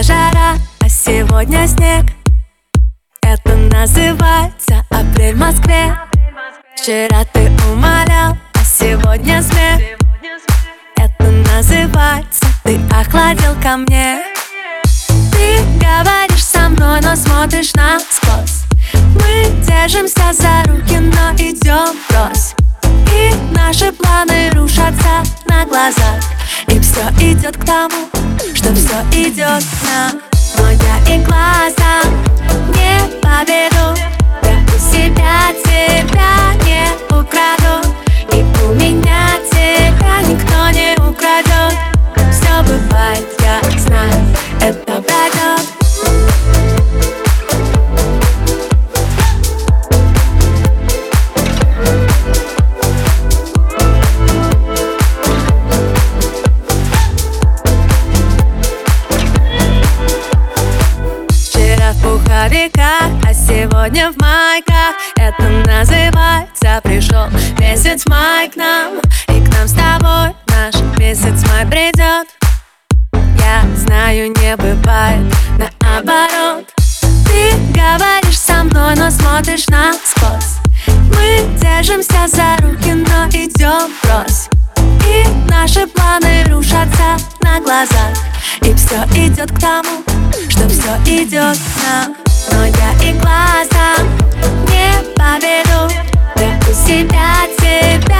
Вчера жара, а сегодня снег. Это называется апрель в Москве. Вчера ты умолял, а сегодня смех. Это называется ты охладил ко мне. Ты говоришь со мной, но смотришь насквозь. Мы держимся за руки, но идем врозь И наши планы рушатся на глазах все идет к тому, что все идет на Но я и глаза. Не победу Я у себя тебя пуховиках, а сегодня в майках. Это называется пришел месяц май к нам. И к нам с тобой наш месяц май придет. Я знаю, не бывает наоборот. Ты говоришь со мной, но смотришь насквозь Мы держимся за руки, но идем врозь. И наши планы рушатся на глазах. И все идет к тому, что все идет нам Но я и глазом не поведу. Я у себя тебя